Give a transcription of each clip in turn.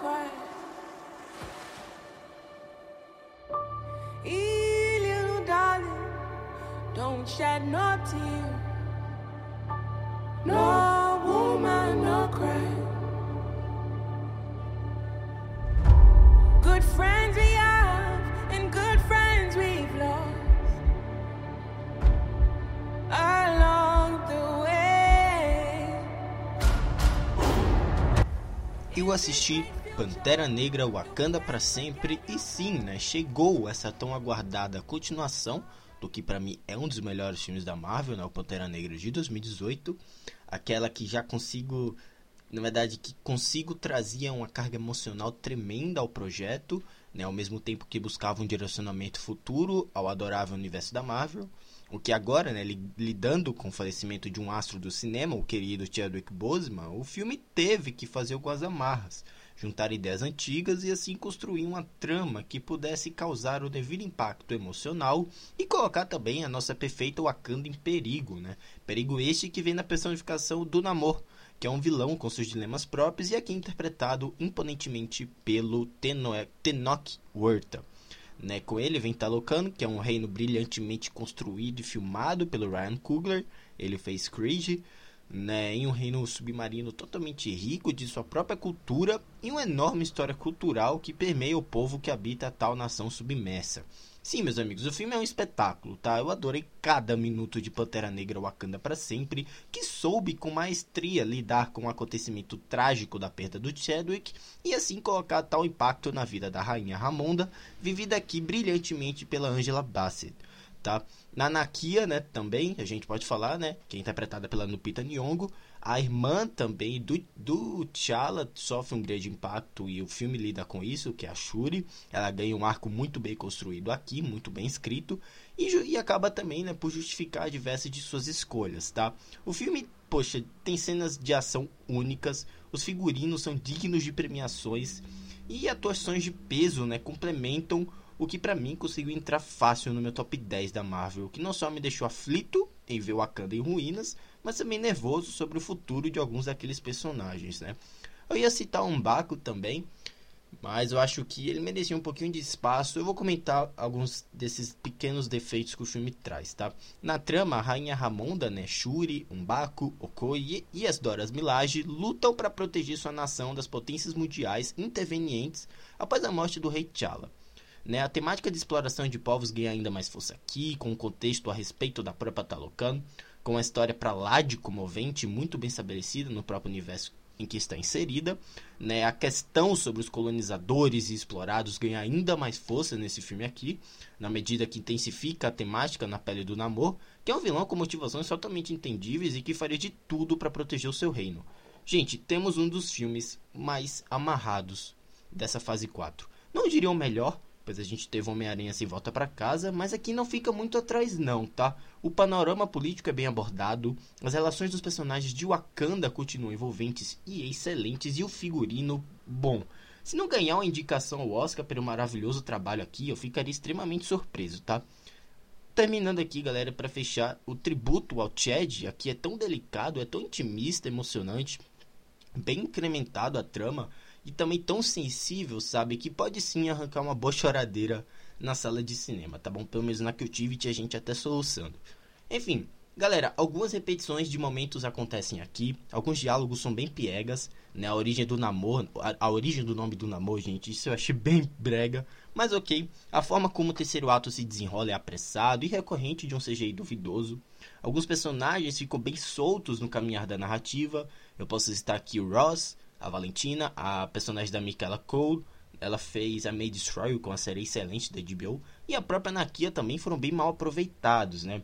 cry. Ee, little darling, don't shed no tear. No woman, no cry. Good friends we have, and good friends we've lost. Along the way. Eu assisti Pantera Negra Wakanda para sempre. E sim, né, chegou essa tão aguardada continuação do que para mim é um dos melhores filmes da Marvel, né, o Pantera Negra de 2018, aquela que já consigo, na verdade, que consigo trazia uma carga emocional tremenda ao projeto, né, ao mesmo tempo que buscava um direcionamento futuro ao adorável universo da Marvel. O que agora, né, li- lidando com o falecimento de um astro do cinema, o querido Chadwick Boseman, o filme teve que fazer algumas amarras, juntar ideias antigas e assim construir uma trama que pudesse causar o devido impacto emocional e colocar também a nossa perfeita Wakanda em perigo, né? Perigo este que vem na personificação do Namor, que é um vilão com seus dilemas próprios e aqui interpretado imponentemente pelo Teno- Tenoch Huerta. Né, com ele vem Talocan, que é um reino brilhantemente construído e filmado pelo Ryan Coogler. Ele fez Creed, né, em um reino submarino totalmente rico de sua própria cultura e uma enorme história cultural que permeia o povo que habita a tal nação submersa. Sim, meus amigos, o filme é um espetáculo, tá? Eu adorei cada minuto de Pantera Negra Wakanda para sempre, que soube com maestria lidar com o acontecimento trágico da perda do Chadwick e assim colocar tal impacto na vida da rainha Ramonda, vivida aqui brilhantemente pela Angela Bassett, tá? Na Nakia, né, também, a gente pode falar, né, que é interpretada pela Lupita Nyong'o, a irmã também do, do T'Challa sofre um grande impacto e o filme lida com isso, que é a Shuri. Ela ganha um arco muito bem construído aqui, muito bem escrito, e, e acaba também né, por justificar diversas de suas escolhas, tá? O filme, poxa, tem cenas de ação únicas, os figurinos são dignos de premiações e atuações de peso né, complementam o que pra mim conseguiu entrar fácil no meu top 10 da Marvel, que não só me deixou aflito em ver Wakanda em ruínas, mas também nervoso sobre o futuro de alguns daqueles personagens, né? Eu ia citar um Baco também, mas eu acho que ele merecia um pouquinho de espaço. Eu vou comentar alguns desses pequenos defeitos que o filme traz, tá? Na trama, a rainha Ramonda, né, Shuri, Umbaku, Okoye e as Doras Milaje lutam para proteger sua nação das potências mundiais intervenientes após a morte do rei T'Challa. Né, a temática de exploração de povos ganha ainda mais força aqui, com um contexto a respeito da própria Talocan, com uma história para lá de comovente, muito bem estabelecida no próprio universo em que está inserida. Né, a questão sobre os colonizadores e explorados ganha ainda mais força nesse filme aqui, na medida que intensifica a temática na pele do Namor, que é um vilão com motivações totalmente entendíveis e que faria de tudo para proteger o seu reino. Gente, temos um dos filmes mais amarrados dessa fase 4. Não diria o melhor, pois a gente teve Homem-Aranha sem volta para casa, mas aqui não fica muito atrás não, tá? O panorama político é bem abordado, as relações dos personagens de Wakanda continuam envolventes e excelentes e o figurino bom. Se não ganhar uma indicação ao Oscar pelo maravilhoso trabalho aqui, eu ficaria extremamente surpreso, tá? Terminando aqui, galera, para fechar, o tributo ao Chad aqui é tão delicado, é tão intimista, emocionante, bem incrementado a trama e também tão sensível, sabe, que pode sim arrancar uma boa choradeira na sala de cinema, tá bom? Pelo menos na que eu tive tinha gente até soluçando. Enfim, galera, algumas repetições de momentos acontecem aqui, alguns diálogos são bem piegas, né? A origem do namoro, a, a origem do nome do namoro, gente, isso eu achei bem brega, mas ok. A forma como o terceiro ato se desenrola é apressado e recorrente de um CGI duvidoso. Alguns personagens ficam bem soltos no caminhar da narrativa. Eu posso citar aqui o Ross, a Valentina, a personagem da Michaela Cole, ela fez a May Destroy com a série excelente da HBO, e a própria Nakia também foram bem mal aproveitados, né?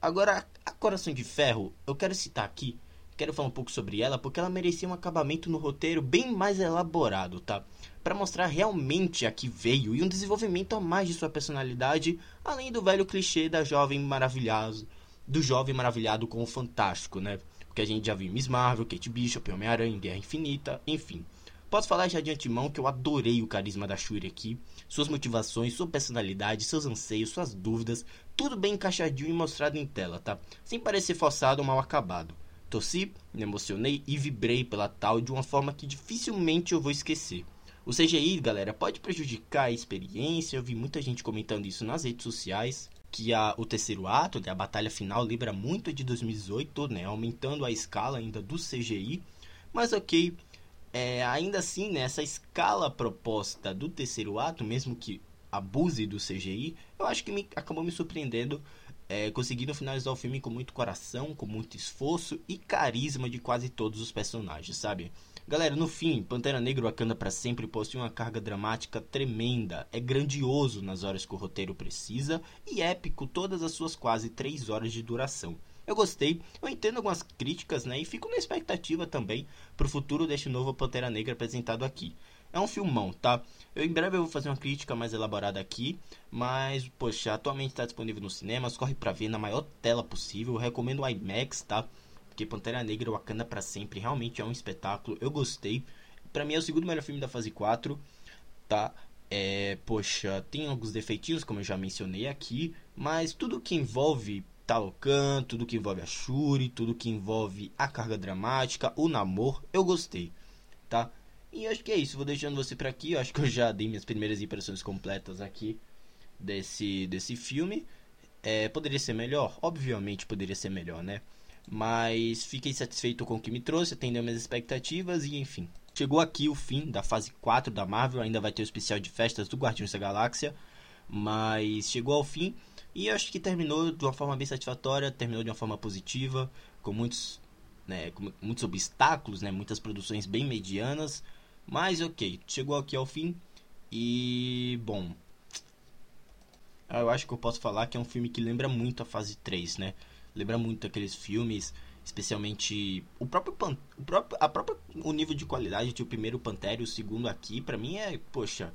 Agora, a Coração de Ferro, eu quero citar aqui, quero falar um pouco sobre ela, porque ela merecia um acabamento no roteiro bem mais elaborado, tá? Para mostrar realmente a que veio e um desenvolvimento a mais de sua personalidade, além do velho clichê da jovem maravilhosa, do jovem maravilhado com o fantástico, né? Porque a gente já viu Miss Marvel, Kate Bishop, Homem-Aranha, Guerra Infinita, enfim. Posso falar já de antemão que eu adorei o carisma da Shuri aqui, suas motivações, sua personalidade, seus anseios, suas dúvidas, tudo bem encaixadinho e mostrado em tela, tá? Sem parecer forçado ou mal acabado. Torci, me emocionei e vibrei pela tal de uma forma que dificilmente eu vou esquecer. O CGI, galera, pode prejudicar a experiência. Eu vi muita gente comentando isso nas redes sociais. Que a, o terceiro ato, né, a batalha final, lembra muito de 2018, né? Aumentando a escala ainda do CGI. Mas ok, é, ainda assim, né, essa escala proposta do terceiro ato, mesmo que abuse do CGI, eu acho que me, acabou me surpreendendo, é, conseguindo finalizar o filme com muito coração, com muito esforço e carisma de quase todos os personagens, sabe? Galera, no fim, Pantera Negra Wakanda para sempre possui uma carga dramática tremenda. É grandioso nas horas que o roteiro precisa e épico todas as suas quase 3 horas de duração. Eu gostei, eu entendo algumas críticas, né? E fico na expectativa também pro futuro deste novo Pantera Negra apresentado aqui. É um filmão, tá? Eu, em breve eu vou fazer uma crítica mais elaborada aqui, mas, poxa, atualmente está disponível nos cinemas, corre pra ver na maior tela possível, eu recomendo o IMAX, tá? Porque Pantera Negra Wakanda para sempre realmente é um espetáculo. Eu gostei. Para mim é o segundo melhor filme da fase 4, tá? É, poxa, tem alguns defeitinhos, como eu já mencionei aqui, mas tudo que envolve Talocan, tudo que envolve a Shuri, tudo que envolve a carga dramática, o namoro, eu gostei, tá? E acho que é isso, vou deixando você por aqui, eu acho que eu já dei minhas primeiras impressões completas aqui desse, desse filme. É, poderia ser melhor? Obviamente poderia ser melhor, né? Mas fiquei satisfeito com o que me trouxe, atendeu minhas expectativas e enfim. Chegou aqui o fim da fase 4 da Marvel, ainda vai ter o especial de festas do Guardiões da Galáxia, mas chegou ao fim e acho que terminou de uma forma bem satisfatória, terminou de uma forma positiva, com muitos, né, com muitos obstáculos, né, muitas produções bem medianas, mas ok, chegou aqui ao fim e bom. Eu acho que eu posso falar que é um filme que lembra muito a fase 3, né? Lembra muito aqueles filmes, especialmente o próprio, Pan, o próprio a própria o nível de qualidade de o primeiro Pantera e o segundo aqui, para mim é, poxa,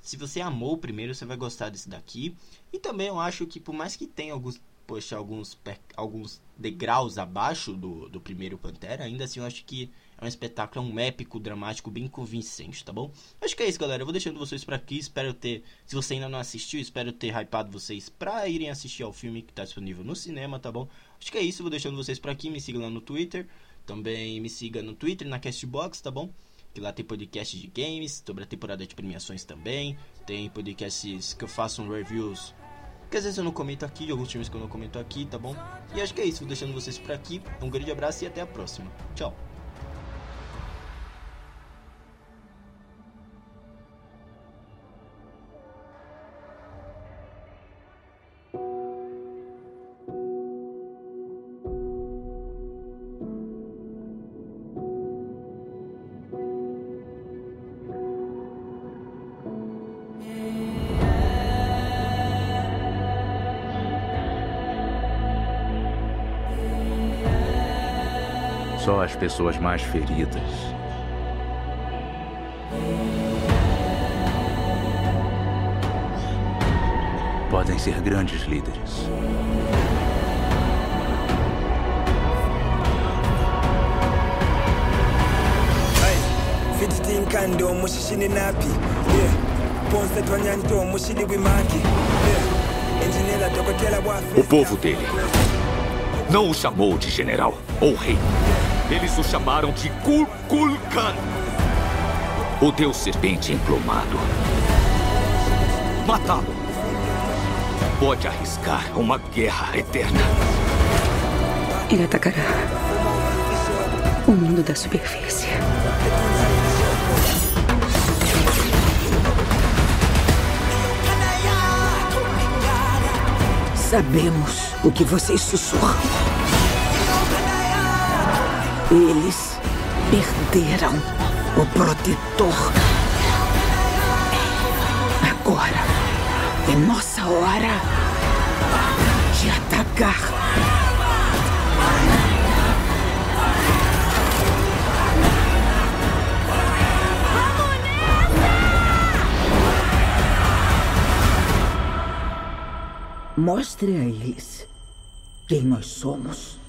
se você amou o primeiro, você vai gostar desse daqui. E também eu acho que por mais que tenha alguns poxa, alguns, alguns degraus abaixo do, do primeiro Pantera, ainda assim eu acho que é um espetáculo, é um épico, dramático, bem convincente, tá bom? Acho que é isso, galera. Eu vou deixando vocês por aqui. Espero ter. Se você ainda não assistiu, espero ter hypado vocês pra irem assistir ao filme que tá disponível no cinema, tá bom? Acho que é isso. Vou deixando vocês por aqui. Me siga lá no Twitter. Também me siga no Twitter, na Castbox, tá bom? Que lá tem podcast de games, sobre a temporada de premiações também. Tem podcasts que eu faço um reviews que às vezes eu não comento aqui, de alguns filmes que eu não comento aqui, tá bom? E acho que é isso, vou deixando vocês por aqui. Um grande abraço e até a próxima. Tchau. Só as pessoas mais feridas. Podem ser grandes líderes. napi engenheira dokotela O povo dele não o chamou de general ou rei. Eles o chamaram de Kulkulkan, o deus serpente emplumado. Matá-lo pode arriscar uma guerra eterna. Ele atacará o mundo da superfície. Sabemos o que vocês sussurram. Eles perderam o protetor. Agora é nossa hora de atacar. Mostre a eles quem nós somos.